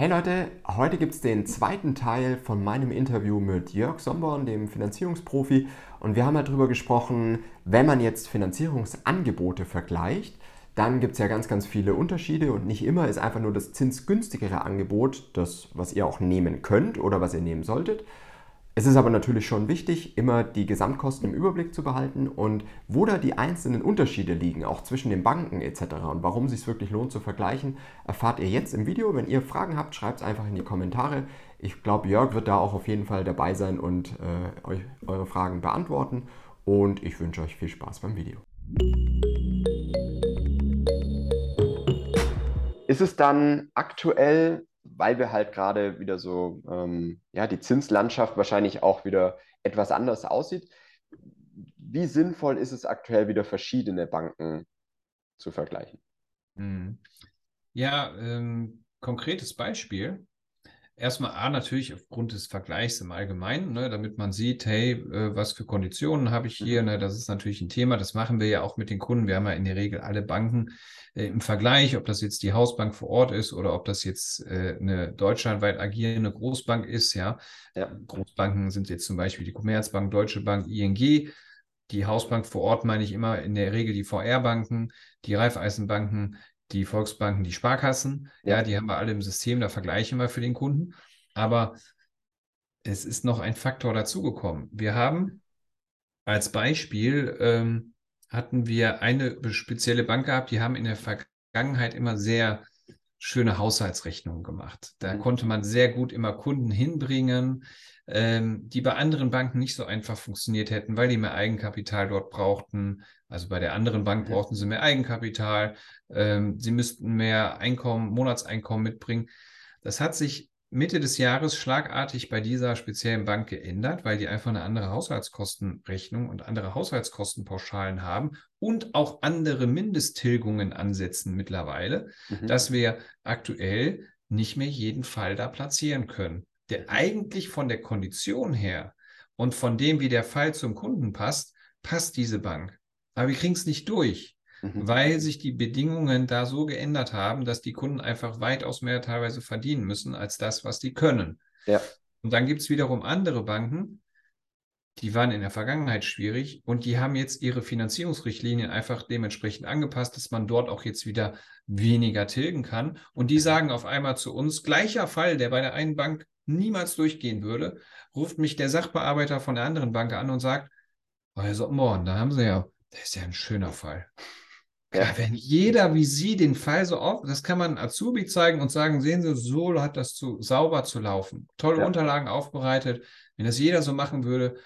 Hey Leute, heute gibt es den zweiten Teil von meinem Interview mit Jörg Somborn, dem Finanzierungsprofi. Und wir haben halt darüber gesprochen, wenn man jetzt Finanzierungsangebote vergleicht, dann gibt es ja ganz, ganz viele Unterschiede und nicht immer ist einfach nur das zinsgünstigere Angebot das, was ihr auch nehmen könnt oder was ihr nehmen solltet. Es ist aber natürlich schon wichtig, immer die Gesamtkosten im Überblick zu behalten und wo da die einzelnen Unterschiede liegen, auch zwischen den Banken etc. und warum es sich wirklich lohnt zu vergleichen, erfahrt ihr jetzt im Video. Wenn ihr Fragen habt, schreibt es einfach in die Kommentare. Ich glaube, Jörg wird da auch auf jeden Fall dabei sein und äh, euch eure Fragen beantworten. Und ich wünsche euch viel Spaß beim Video. Ist es dann aktuell weil wir halt gerade wieder so, ähm, ja, die Zinslandschaft wahrscheinlich auch wieder etwas anders aussieht. Wie sinnvoll ist es aktuell wieder verschiedene Banken zu vergleichen? Hm. Ja, ähm, konkretes Beispiel. Erstmal A, natürlich aufgrund des Vergleichs im Allgemeinen, ne, damit man sieht, hey, äh, was für Konditionen habe ich hier? Mhm. Ne, das ist natürlich ein Thema, das machen wir ja auch mit den Kunden. Wir haben ja in der Regel alle Banken äh, im Vergleich, ob das jetzt die Hausbank vor Ort ist oder ob das jetzt äh, eine deutschlandweit agierende Großbank ist. Ja? ja, Großbanken sind jetzt zum Beispiel die Commerzbank, Deutsche Bank, ING. Die Hausbank vor Ort meine ich immer in der Regel die VR-Banken, die Raiffeisenbanken, die Volksbanken, die Sparkassen. Ja. die haben wir alle im System, da vergleichen wir für den Kunden. Aber es ist noch ein Faktor dazugekommen. Wir haben als Beispiel ähm, hatten wir eine spezielle Bank gehabt, die haben in der Vergangenheit immer sehr schöne Haushaltsrechnungen gemacht. Da mhm. konnte man sehr gut immer Kunden hinbringen, ähm, die bei anderen Banken nicht so einfach funktioniert hätten, weil die mehr Eigenkapital dort brauchten. Also bei der anderen Bank mhm. brauchten sie mehr Eigenkapital, ähm, sie müssten mehr Einkommen, Monatseinkommen mitbringen. Das hat sich Mitte des Jahres schlagartig bei dieser speziellen Bank geändert, weil die einfach eine andere Haushaltskostenrechnung und andere Haushaltskostenpauschalen haben und auch andere Mindesttilgungen ansetzen mittlerweile, mhm. dass wir aktuell nicht mehr jeden Fall da platzieren können. Der eigentlich von der Kondition her und von dem, wie der Fall zum Kunden passt, passt diese Bank. Aber wir kriegen es nicht durch mhm. weil sich die Bedingungen da so geändert haben, dass die Kunden einfach weitaus mehr teilweise verdienen müssen als das, was die können. Ja. Und dann gibt es wiederum andere Banken, die waren in der Vergangenheit schwierig und die haben jetzt ihre Finanzierungsrichtlinien einfach dementsprechend angepasst, dass man dort auch jetzt wieder weniger tilgen kann. Und die mhm. sagen auf einmal zu uns, gleicher Fall, der bei der einen Bank niemals durchgehen würde, ruft mich der Sachbearbeiter von der anderen Bank an und sagt, oh, Herr Soppenborn, da haben Sie ja, das ist ja ein schöner Fall. Ja, wenn jeder wie Sie den Fall so auf, das kann man Azubi zeigen und sagen, sehen Sie, so hat das zu sauber zu laufen. Tolle ja. Unterlagen aufbereitet. Wenn das jeder so machen würde,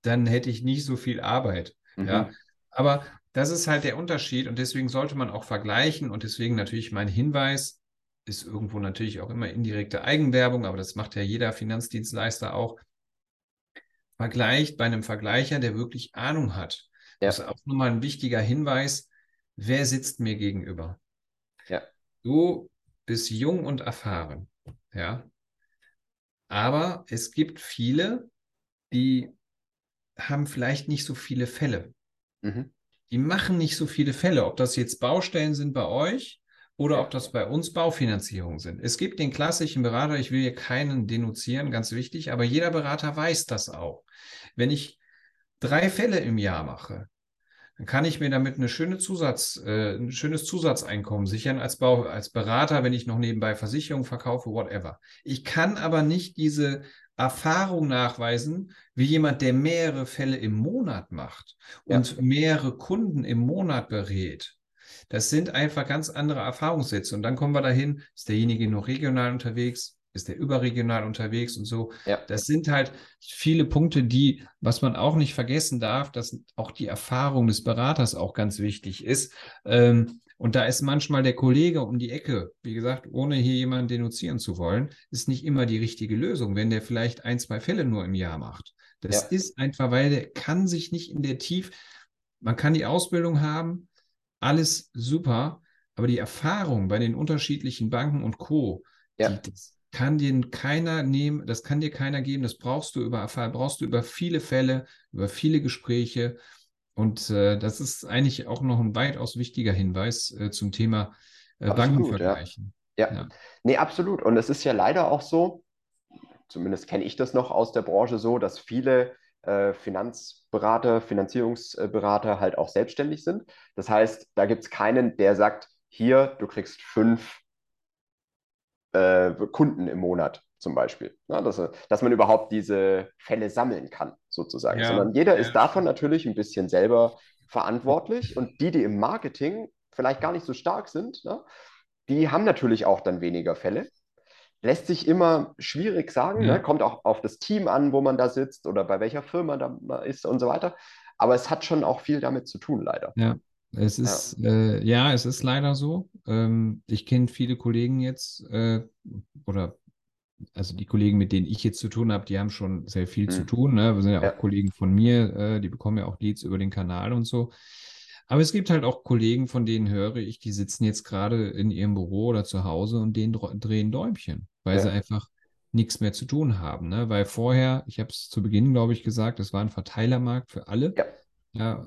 dann hätte ich nicht so viel Arbeit. Mhm. Ja, aber das ist halt der Unterschied und deswegen sollte man auch vergleichen und deswegen natürlich mein Hinweis ist irgendwo natürlich auch immer indirekte Eigenwerbung, aber das macht ja jeder Finanzdienstleister auch. Vergleicht bei einem Vergleicher, der wirklich Ahnung hat. Ja. Das ist auch nochmal ein wichtiger Hinweis wer sitzt mir gegenüber? Ja. Du bist jung und erfahren, ja. Aber es gibt viele, die haben vielleicht nicht so viele Fälle. Mhm. Die machen nicht so viele Fälle, ob das jetzt Baustellen sind bei euch oder ob das bei uns Baufinanzierungen sind. Es gibt den klassischen Berater, ich will hier keinen denunzieren, ganz wichtig, aber jeder Berater weiß das auch. Wenn ich drei Fälle im Jahr mache, dann kann ich mir damit eine schöne Zusatz, äh, ein schönes Zusatzeinkommen sichern als, Bau, als Berater, wenn ich noch nebenbei Versicherungen verkaufe, whatever. Ich kann aber nicht diese Erfahrung nachweisen, wie jemand, der mehrere Fälle im Monat macht und ja. mehrere Kunden im Monat berät. Das sind einfach ganz andere Erfahrungssätze. Und dann kommen wir dahin, ist derjenige noch regional unterwegs, ist der überregional unterwegs und so. Ja. Das sind halt viele Punkte, die, was man auch nicht vergessen darf, dass auch die Erfahrung des Beraters auch ganz wichtig ist. Ähm, und da ist manchmal der Kollege um die Ecke, wie gesagt, ohne hier jemanden denunzieren zu wollen, ist nicht immer die richtige Lösung, wenn der vielleicht ein, zwei Fälle nur im Jahr macht. Das ja. ist einfach, weil der kann sich nicht in der Tief, man kann die Ausbildung haben, alles super, aber die Erfahrung bei den unterschiedlichen Banken und Co., ja. die, das kann dir keiner nehmen, das kann dir keiner geben, das brauchst du über brauchst du über viele Fälle, über viele Gespräche. Und äh, das ist eigentlich auch noch ein weitaus wichtiger Hinweis äh, zum Thema äh, Bankenvergleichen. Ja. ja, nee, absolut. Und es ist ja leider auch so, zumindest kenne ich das noch aus der Branche so, dass viele äh, Finanzberater, Finanzierungsberater halt auch selbstständig sind. Das heißt, da gibt es keinen, der sagt, hier, du kriegst fünf äh, Kunden im Monat zum Beispiel. Ja, dass, dass man überhaupt diese Fälle sammeln kann, sozusagen. Ja, Sondern jeder ja, ist davon natürlich ein bisschen selber verantwortlich und die, die im Marketing vielleicht gar nicht so stark sind, ne, die haben natürlich auch dann weniger Fälle. Lässt sich immer schwierig sagen, ne? kommt auch auf das Team an, wo man da sitzt oder bei welcher Firma da ist und so weiter. Aber es hat schon auch viel damit zu tun, leider. Ja, es ist, ja, äh, ja es ist leider so. Ähm, ich kenne viele Kollegen jetzt äh, oder also die Kollegen, mit denen ich jetzt zu tun habe, die haben schon sehr viel mhm. zu tun. Ne? Wir sind ja, ja, auch Kollegen von mir, äh, die bekommen ja auch Leads über den Kanal und so. Aber es gibt halt auch Kollegen, von denen höre ich, die sitzen jetzt gerade in ihrem Büro oder zu Hause und denen drehen Däumchen, weil ja. sie einfach nichts mehr zu tun haben. Ne? Weil vorher, ich habe es zu Beginn, glaube ich, gesagt, es war ein Verteilermarkt für alle. Ja. ja.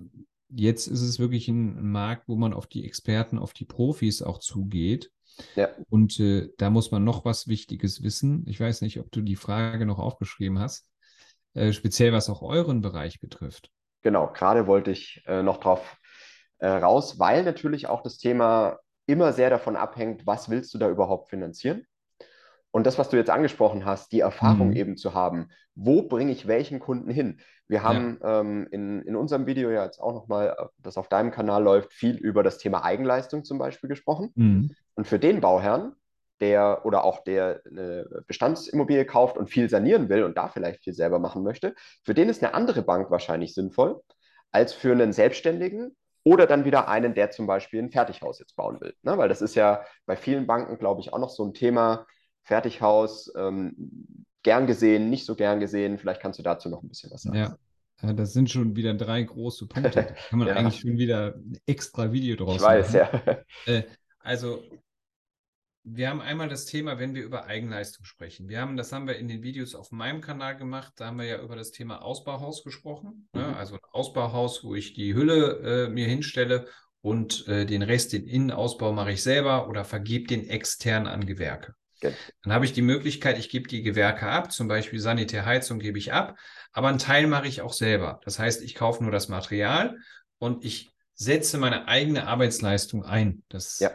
Jetzt ist es wirklich ein Markt, wo man auf die Experten, auf die Profis auch zugeht. Ja. Und äh, da muss man noch was Wichtiges wissen. Ich weiß nicht, ob du die Frage noch aufgeschrieben hast, äh, speziell was auch euren Bereich betrifft. Genau, gerade wollte ich äh, noch drauf äh, raus, weil natürlich auch das Thema immer sehr davon abhängt, was willst du da überhaupt finanzieren? Und das, was du jetzt angesprochen hast, die Erfahrung mhm. eben zu haben, wo bringe ich welchen Kunden hin? Wir haben ja. ähm, in, in unserem Video ja jetzt auch nochmal, das auf deinem Kanal läuft, viel über das Thema Eigenleistung zum Beispiel gesprochen. Mhm. Und für den Bauherrn, der oder auch der eine Bestandsimmobilie kauft und viel sanieren will und da vielleicht viel selber machen möchte, für den ist eine andere Bank wahrscheinlich sinnvoll als für einen Selbstständigen oder dann wieder einen, der zum Beispiel ein Fertighaus jetzt bauen will. Ne? Weil das ist ja bei vielen Banken, glaube ich, auch noch so ein Thema Fertighaus, ähm, gern gesehen, nicht so gern gesehen. Vielleicht kannst du dazu noch ein bisschen was sagen. Ja. Ja, das sind schon wieder drei große Punkte. Da kann man ja. eigentlich schon wieder ein extra Video draus ich weiß, machen. Ja. Äh, also, wir haben einmal das Thema, wenn wir über Eigenleistung sprechen. Wir haben, das haben wir in den Videos auf meinem Kanal gemacht. Da haben wir ja über das Thema Ausbauhaus gesprochen. Ne? Mhm. Ne? Also ein Ausbauhaus, wo ich die Hülle äh, mir hinstelle und äh, den Rest, den Innenausbau mache ich selber oder vergebe den extern an Gewerke. Genau. Dann habe ich die Möglichkeit, ich gebe die Gewerke ab, zum Beispiel Sanitärheizung gebe ich ab, aber einen Teil mache ich auch selber. Das heißt, ich kaufe nur das Material und ich setze meine eigene Arbeitsleistung ein. Das ja.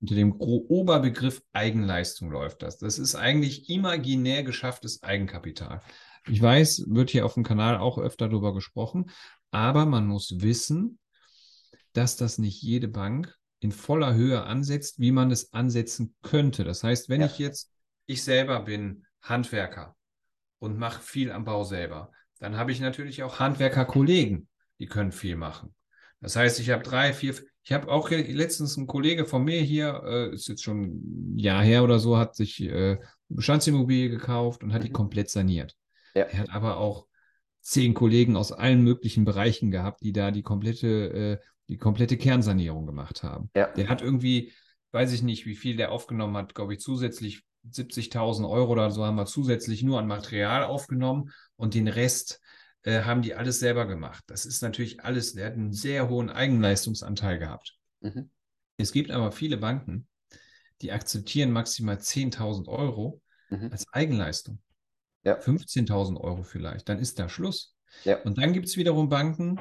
unter dem Oberbegriff Eigenleistung läuft das. Das ist eigentlich imaginär geschafftes Eigenkapital. Ich weiß, wird hier auf dem Kanal auch öfter darüber gesprochen, aber man muss wissen, dass das nicht jede Bank in voller Höhe ansetzt, wie man es ansetzen könnte. Das heißt, wenn ja. ich jetzt, ich selber bin Handwerker und mache viel am Bau selber, dann habe ich natürlich auch Handwerkerkollegen, die können viel machen. Das heißt, ich habe drei, vier, ich habe auch letztens ein Kollege von mir hier, äh, ist jetzt schon ein Jahr her oder so, hat sich äh, Bestandsimmobilie gekauft und hat mhm. die komplett saniert. Ja. Er hat aber auch zehn Kollegen aus allen möglichen Bereichen gehabt, die da die komplette äh, die komplette Kernsanierung gemacht haben. Ja. Der hat irgendwie, weiß ich nicht, wie viel der aufgenommen hat, glaube ich, zusätzlich 70.000 Euro oder so haben wir zusätzlich nur an Material aufgenommen und den Rest äh, haben die alles selber gemacht. Das ist natürlich alles, der hat einen sehr hohen Eigenleistungsanteil gehabt. Mhm. Es gibt aber viele Banken, die akzeptieren maximal 10.000 Euro mhm. als Eigenleistung. Ja. 15.000 Euro vielleicht, dann ist da Schluss. Ja. Und dann gibt es wiederum Banken,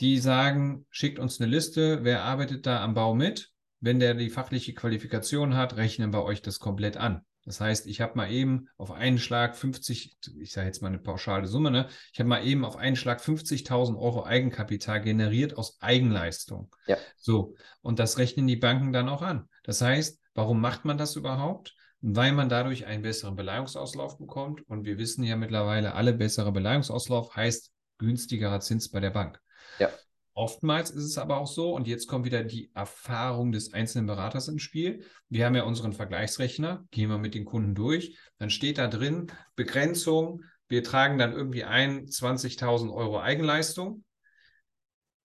die sagen, schickt uns eine Liste, wer arbeitet da am Bau mit. Wenn der die fachliche Qualifikation hat, rechnen wir euch das komplett an. Das heißt, ich habe mal eben auf einen Schlag 50, ich sage jetzt mal eine pauschale Summe, ne? ich habe mal eben auf einen Schlag 50.000 Euro Eigenkapital generiert aus Eigenleistung. Ja. So, und das rechnen die Banken dann auch an. Das heißt, warum macht man das überhaupt? Weil man dadurch einen besseren Beleihungsauslauf bekommt. Und wir wissen ja mittlerweile, alle bessere Beleihungsauslauf heißt günstigerer Zins bei der Bank. Ja. Oftmals ist es aber auch so, und jetzt kommt wieder die Erfahrung des einzelnen Beraters ins Spiel. Wir haben ja unseren Vergleichsrechner, gehen wir mit den Kunden durch, dann steht da drin Begrenzung, wir tragen dann irgendwie ein 20.000 Euro Eigenleistung.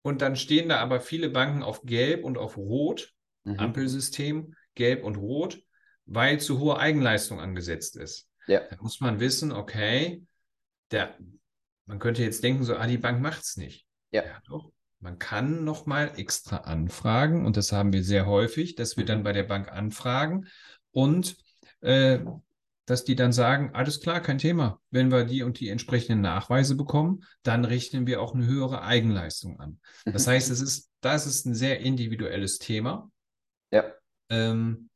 Und dann stehen da aber viele Banken auf Gelb und auf Rot, mhm. Ampelsystem, Gelb und Rot, weil zu hohe Eigenleistung angesetzt ist. Ja. Da muss man wissen, okay, der, man könnte jetzt denken, so, ah, die Bank macht es nicht. Ja. ja doch. Man kann nochmal extra anfragen und das haben wir sehr häufig, dass wir dann mhm. bei der Bank anfragen und äh, dass die dann sagen, alles klar, kein Thema. Wenn wir die und die entsprechenden Nachweise bekommen, dann rechnen wir auch eine höhere Eigenleistung an. Das heißt, es ist, das ist ein sehr individuelles Thema. Ja. Ähm,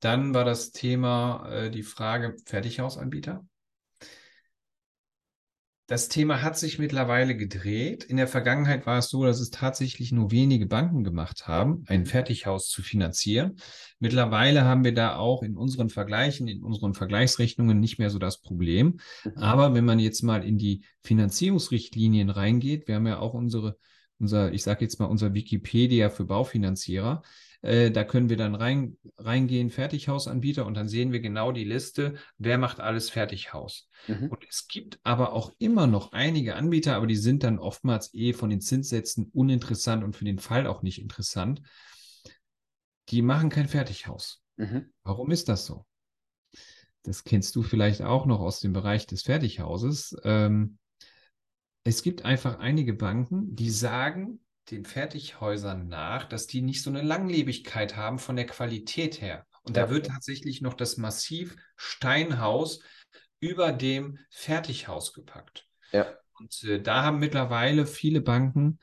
dann war das Thema äh, die Frage Fertighausanbieter. Das Thema hat sich mittlerweile gedreht. In der Vergangenheit war es so, dass es tatsächlich nur wenige Banken gemacht haben, ein Fertighaus zu finanzieren. Mittlerweile haben wir da auch in unseren Vergleichen, in unseren Vergleichsrechnungen nicht mehr so das Problem. Aber wenn man jetzt mal in die Finanzierungsrichtlinien reingeht, wir haben ja auch unsere, unser, ich sage jetzt mal unser Wikipedia für Baufinanzierer, äh, da können wir dann rein, reingehen, Fertighausanbieter, und dann sehen wir genau die Liste, wer macht alles Fertighaus. Mhm. Und es gibt aber auch immer noch einige Anbieter, aber die sind dann oftmals eh von den Zinssätzen uninteressant und für den Fall auch nicht interessant. Die machen kein Fertighaus. Mhm. Warum ist das so? Das kennst du vielleicht auch noch aus dem Bereich des Fertighauses. Ähm, es gibt einfach einige Banken, die sagen, den Fertighäusern nach, dass die nicht so eine Langlebigkeit haben von der Qualität her. Und ja. da wird tatsächlich noch das Massiv Steinhaus über dem Fertighaus gepackt. Ja. Und äh, da haben mittlerweile viele Banken,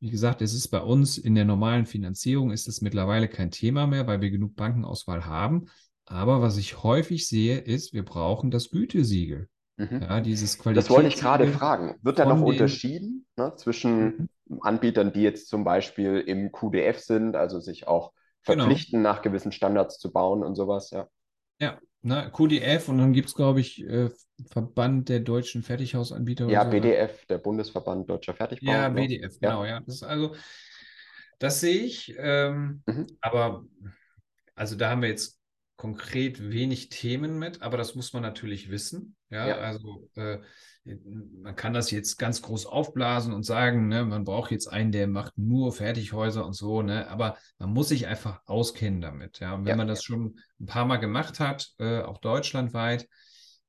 wie gesagt, es ist bei uns in der normalen Finanzierung ist es mittlerweile kein Thema mehr, weil wir genug Bankenauswahl haben. Aber was ich häufig sehe, ist, wir brauchen das Gütesiegel. Mhm. Ja, dieses Das wollte ich gerade fragen. Wird da noch unterschieden ne, zwischen mhm. Anbietern, die jetzt zum Beispiel im QDF sind, also sich auch genau. verpflichten, genau. nach gewissen Standards zu bauen und sowas, ja. Ja, ne, QDF und dann gibt es, glaube ich, äh, Verband der deutschen Fertighausanbieter. Ja, so. BDF, der Bundesverband Deutscher Fertigbau. Ja, BDF, ja. genau, ja. Das ist also, das sehe ich. Ähm, mhm. Aber also da haben wir jetzt konkret wenig Themen mit, aber das muss man natürlich wissen. Ja, ja. also äh, man kann das jetzt ganz groß aufblasen und sagen, ne, man braucht jetzt einen, der macht nur Fertighäuser und so, ne, aber man muss sich einfach auskennen damit. Ja, und wenn ja. man das schon ein paar Mal gemacht hat, äh, auch deutschlandweit,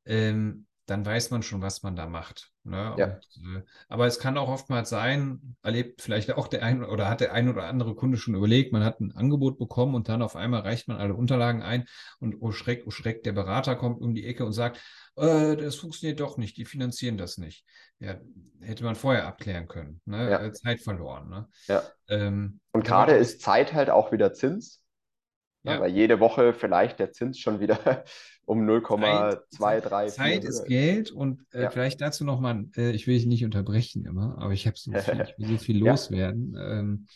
ähm, dann weiß man schon, was man da macht. Ne? Ja. Und, äh, aber es kann auch oftmals sein, erlebt vielleicht auch der ein oder hat der ein oder andere Kunde schon überlegt, man hat ein Angebot bekommen und dann auf einmal reicht man alle Unterlagen ein und oh Schreck, oh Schreck, der Berater kommt um die Ecke und sagt, äh, das funktioniert doch nicht, die finanzieren das nicht. Ja, hätte man vorher abklären können. Ne? Ja. Äh, Zeit verloren. Ne? Ja. Ähm, und gerade ist Zeit halt auch wieder Zins. Ja. Weil jede Woche vielleicht der Zins schon wieder um 0,23. Zeit ist Geld und äh, ja. vielleicht dazu nochmal, äh, ich will dich nicht unterbrechen immer, aber ich habe so viel, ich will so viel loswerden. Ähm,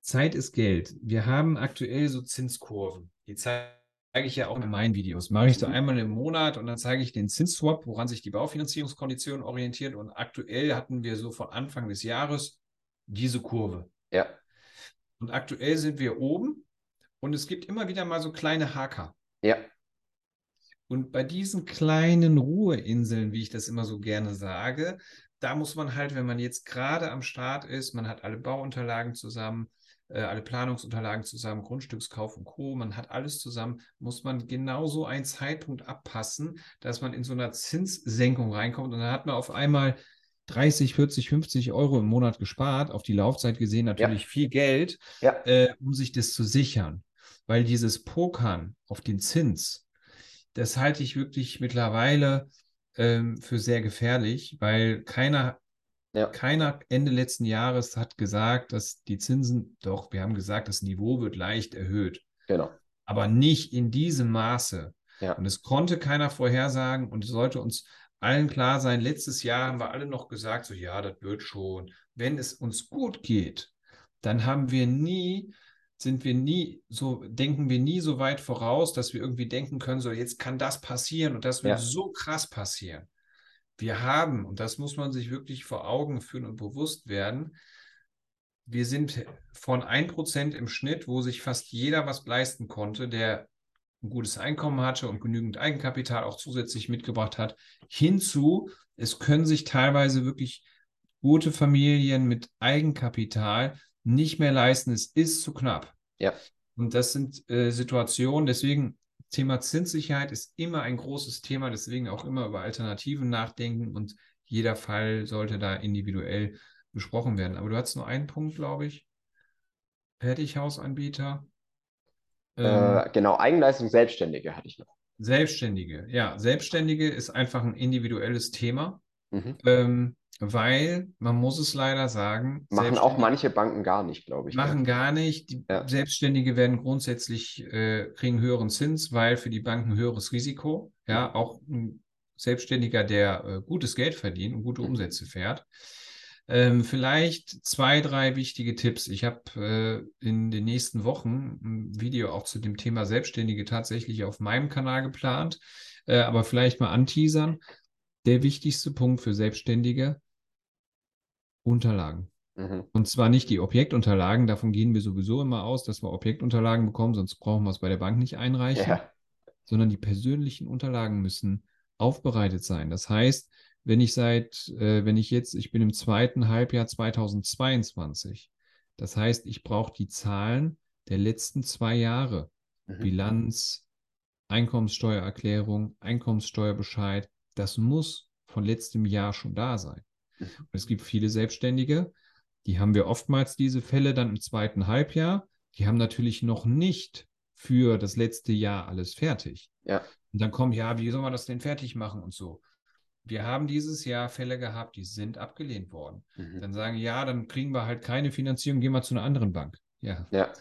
Zeit ist Geld. Wir haben aktuell so Zinskurven. Die zeige ich ja auch in meinen Videos. Mache ich so mhm. einmal im Monat und dann zeige ich den Zinsswap, woran sich die Baufinanzierungskonditionen orientieren. Und aktuell hatten wir so von Anfang des Jahres diese Kurve. Ja. Und aktuell sind wir oben und es gibt immer wieder mal so kleine Haker. Ja. Und bei diesen kleinen Ruheinseln, wie ich das immer so gerne sage, da muss man halt, wenn man jetzt gerade am Start ist, man hat alle Bauunterlagen zusammen, äh, alle Planungsunterlagen zusammen, Grundstückskauf und Co., man hat alles zusammen, muss man genauso einen Zeitpunkt abpassen, dass man in so einer Zinssenkung reinkommt und dann hat man auf einmal 30, 40, 50 Euro im Monat gespart, auf die Laufzeit gesehen natürlich ja. viel Geld, ja. äh, um sich das zu sichern. Weil dieses Pokern auf den Zins, das halte ich wirklich mittlerweile ähm, für sehr gefährlich, weil keiner, ja. keiner Ende letzten Jahres hat gesagt, dass die Zinsen, doch, wir haben gesagt, das Niveau wird leicht erhöht. Genau. Aber nicht in diesem Maße. Ja. Und es konnte keiner vorhersagen und es sollte uns allen klar sein, letztes Jahr haben wir alle noch gesagt, so ja, das wird schon. Wenn es uns gut geht, dann haben wir nie sind wir nie so, denken wir nie so weit voraus, dass wir irgendwie denken können, so jetzt kann das passieren und das wird ja. so krass passieren. Wir haben, und das muss man sich wirklich vor Augen führen und bewusst werden, wir sind von 1% im Schnitt, wo sich fast jeder was leisten konnte, der ein gutes Einkommen hatte und genügend Eigenkapital auch zusätzlich mitgebracht hat, hinzu, es können sich teilweise wirklich gute Familien mit Eigenkapital nicht mehr leisten. Es ist zu knapp. Ja. Und das sind äh, Situationen, deswegen Thema Zinssicherheit ist immer ein großes Thema, deswegen auch immer über Alternativen nachdenken und jeder Fall sollte da individuell besprochen werden. Aber du hast nur einen Punkt, glaube ich. Fertighausanbieter. Ähm, äh, genau, Eigenleistung Selbstständige hatte ich noch. Selbstständige, ja, Selbstständige ist einfach ein individuelles Thema, mhm. ähm, weil man muss es leider sagen. Machen auch manche Banken gar nicht, glaube ich. Machen ja. gar nicht. Die ja. Selbstständige werden grundsätzlich, äh, kriegen höheren Zins, weil für die Banken höheres Risiko. Ja, auch ein Selbstständiger, der äh, gutes Geld verdient und gute. Umsätze fährt. Ähm, vielleicht zwei, drei wichtige Tipps. Ich habe äh, in den nächsten Wochen ein Video auch zu dem Thema Selbstständige tatsächlich auf meinem Kanal geplant, äh, aber vielleicht mal anteasern. Der wichtigste Punkt für Selbstständige, Unterlagen. Mhm. Und zwar nicht die Objektunterlagen, davon gehen wir sowieso immer aus, dass wir Objektunterlagen bekommen, sonst brauchen wir es bei der Bank nicht einreichen, ja. sondern die persönlichen Unterlagen müssen aufbereitet sein. Das heißt, wenn ich seit, äh, wenn ich jetzt, ich bin im zweiten Halbjahr 2022. Das heißt, ich brauche die Zahlen der letzten zwei Jahre. Mhm. Bilanz, Einkommenssteuererklärung, Einkommenssteuerbescheid. Das muss von letztem Jahr schon da sein. Mhm. es gibt viele Selbstständige, die haben wir oftmals diese Fälle dann im zweiten Halbjahr. Die haben natürlich noch nicht für das letzte Jahr alles fertig. Ja. Und dann kommt, ja, wie soll man das denn fertig machen und so wir haben dieses Jahr Fälle gehabt, die sind abgelehnt worden. Mhm. Dann sagen, ja, dann kriegen wir halt keine Finanzierung, gehen wir zu einer anderen Bank. Ja. ja.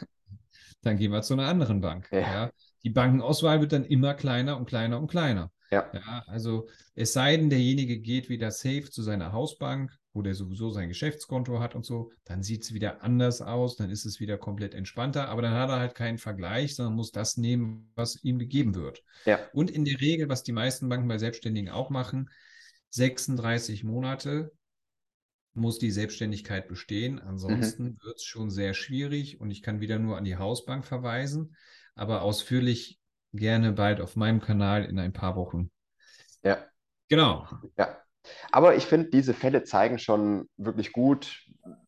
Dann gehen wir zu einer anderen Bank. Ja. ja. Die Bankenauswahl wird dann immer kleiner und kleiner und kleiner. Ja. ja. Also es sei denn, derjenige geht wieder safe zu seiner Hausbank, wo der sowieso sein Geschäftskonto hat und so, dann sieht es wieder anders aus, dann ist es wieder komplett entspannter, aber dann hat er halt keinen Vergleich, sondern muss das nehmen, was ihm gegeben wird. Ja. Und in der Regel, was die meisten Banken bei Selbstständigen auch machen, 36 Monate muss die Selbstständigkeit bestehen. Ansonsten mhm. wird es schon sehr schwierig und ich kann wieder nur an die Hausbank verweisen, aber ausführlich gerne bald auf meinem Kanal in ein paar Wochen. Ja. Genau. Ja. Aber ich finde, diese Fälle zeigen schon wirklich gut,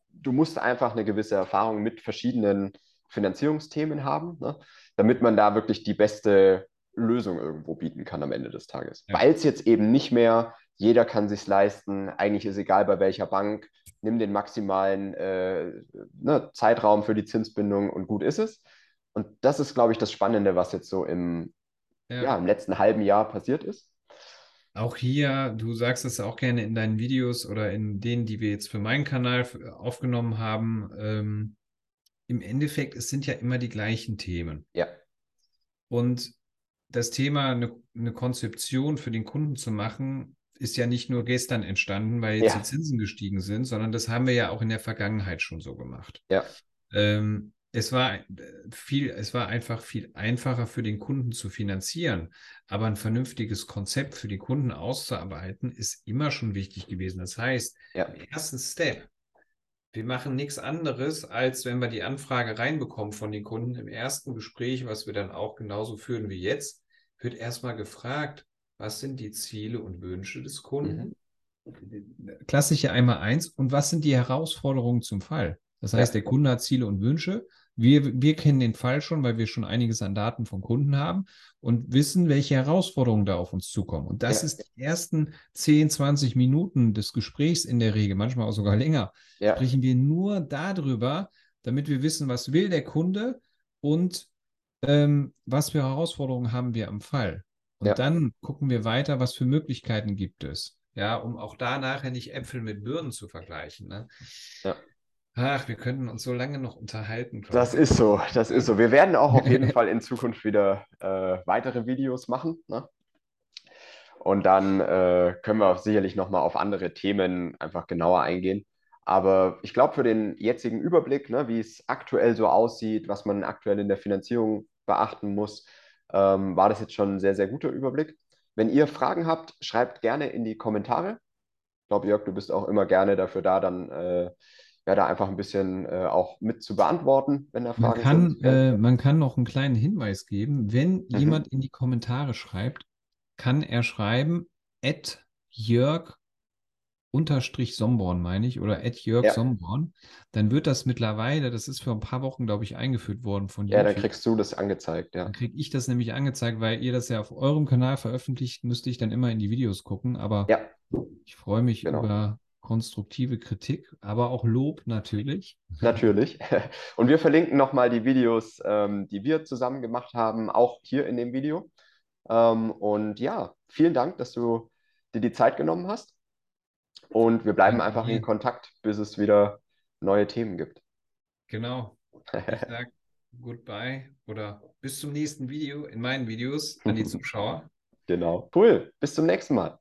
du musst einfach eine gewisse Erfahrung mit verschiedenen Finanzierungsthemen haben, ne? damit man da wirklich die beste Lösung irgendwo bieten kann am Ende des Tages. Ja. Weil es jetzt eben nicht mehr jeder kann sich leisten, eigentlich ist egal bei welcher Bank, nimm den maximalen äh, ne, Zeitraum für die Zinsbindung und gut ist es. Und das ist, glaube ich, das Spannende, was jetzt so im, ja. ja. im letzten halben Jahr passiert ist. Auch hier, du sagst es auch gerne in deinen Videos oder in denen, die wir jetzt für meinen Kanal aufgenommen haben. Ähm, Im Endeffekt, es sind ja immer die gleichen Themen. Ja. Und das Thema, eine, eine Konzeption für den Kunden zu machen, ist ja nicht nur gestern entstanden, weil jetzt ja. die Zinsen gestiegen sind, sondern das haben wir ja auch in der Vergangenheit schon so gemacht. Ja. Ähm, es war äh, viel, es war einfach viel einfacher für den Kunden zu finanzieren, aber ein vernünftiges Konzept für die Kunden auszuarbeiten ist immer schon wichtig gewesen. Das heißt, ja. im ersten Step, wir machen nichts anderes, als wenn wir die Anfrage reinbekommen von den Kunden im ersten Gespräch, was wir dann auch genauso führen wie jetzt, wird erstmal gefragt, was sind die Ziele und Wünsche des Kunden? Mhm. Klassische einmal eins. Und was sind die Herausforderungen zum Fall? Das heißt, der Kunde hat Ziele und Wünsche. Wir, wir kennen den Fall schon, weil wir schon einiges an Daten von Kunden haben und wissen, welche Herausforderungen da auf uns zukommen. Und das ja. ist die ersten 10, 20 Minuten des Gesprächs in der Regel, manchmal auch sogar länger, ja. sprechen wir nur darüber, damit wir wissen, was will der Kunde und ähm, was für Herausforderungen haben wir am Fall. Und ja. dann gucken wir weiter, was für Möglichkeiten gibt es. Ja, um auch da nachher nicht Äpfel mit Birnen zu vergleichen. Ne? Ja. Ach, wir könnten uns so lange noch unterhalten. Das ist so, das ist so. Wir werden auch auf jeden Fall in Zukunft wieder äh, weitere Videos machen. Ne? Und dann äh, können wir sicherlich nochmal auf andere Themen einfach genauer eingehen. Aber ich glaube, für den jetzigen Überblick, ne, wie es aktuell so aussieht, was man aktuell in der Finanzierung beachten muss, ähm, war das jetzt schon ein sehr, sehr guter Überblick. Wenn ihr Fragen habt, schreibt gerne in die Kommentare. Ich glaube, Jörg, du bist auch immer gerne dafür da, dann äh, ja, da einfach ein bisschen äh, auch mit zu beantworten, wenn da Fragen man kann. Äh, man kann noch einen kleinen Hinweis geben. Wenn mhm. jemand in die Kommentare schreibt, kann er schreiben, at Jörg unterstrich Somborn, meine ich, oder Ed Jörg ja. Somborn, dann wird das mittlerweile, das ist vor ein paar Wochen, glaube ich, eingeführt worden von dir. Ja, dann kriegst du das angezeigt, ja. Dann kriege ich das nämlich angezeigt, weil ihr das ja auf eurem Kanal veröffentlicht, müsste ich dann immer in die Videos gucken, aber ja. ich freue mich genau. über konstruktive Kritik, aber auch Lob natürlich. Natürlich. Und wir verlinken nochmal die Videos, ähm, die wir zusammen gemacht haben, auch hier in dem Video. Ähm, und ja, vielen Dank, dass du dir die Zeit genommen hast. Und wir bleiben einfach in Kontakt, bis es wieder neue Themen gibt. Genau. Ich sage goodbye oder bis zum nächsten Video in meinen Videos an die Zuschauer. Genau. Cool. Bis zum nächsten Mal.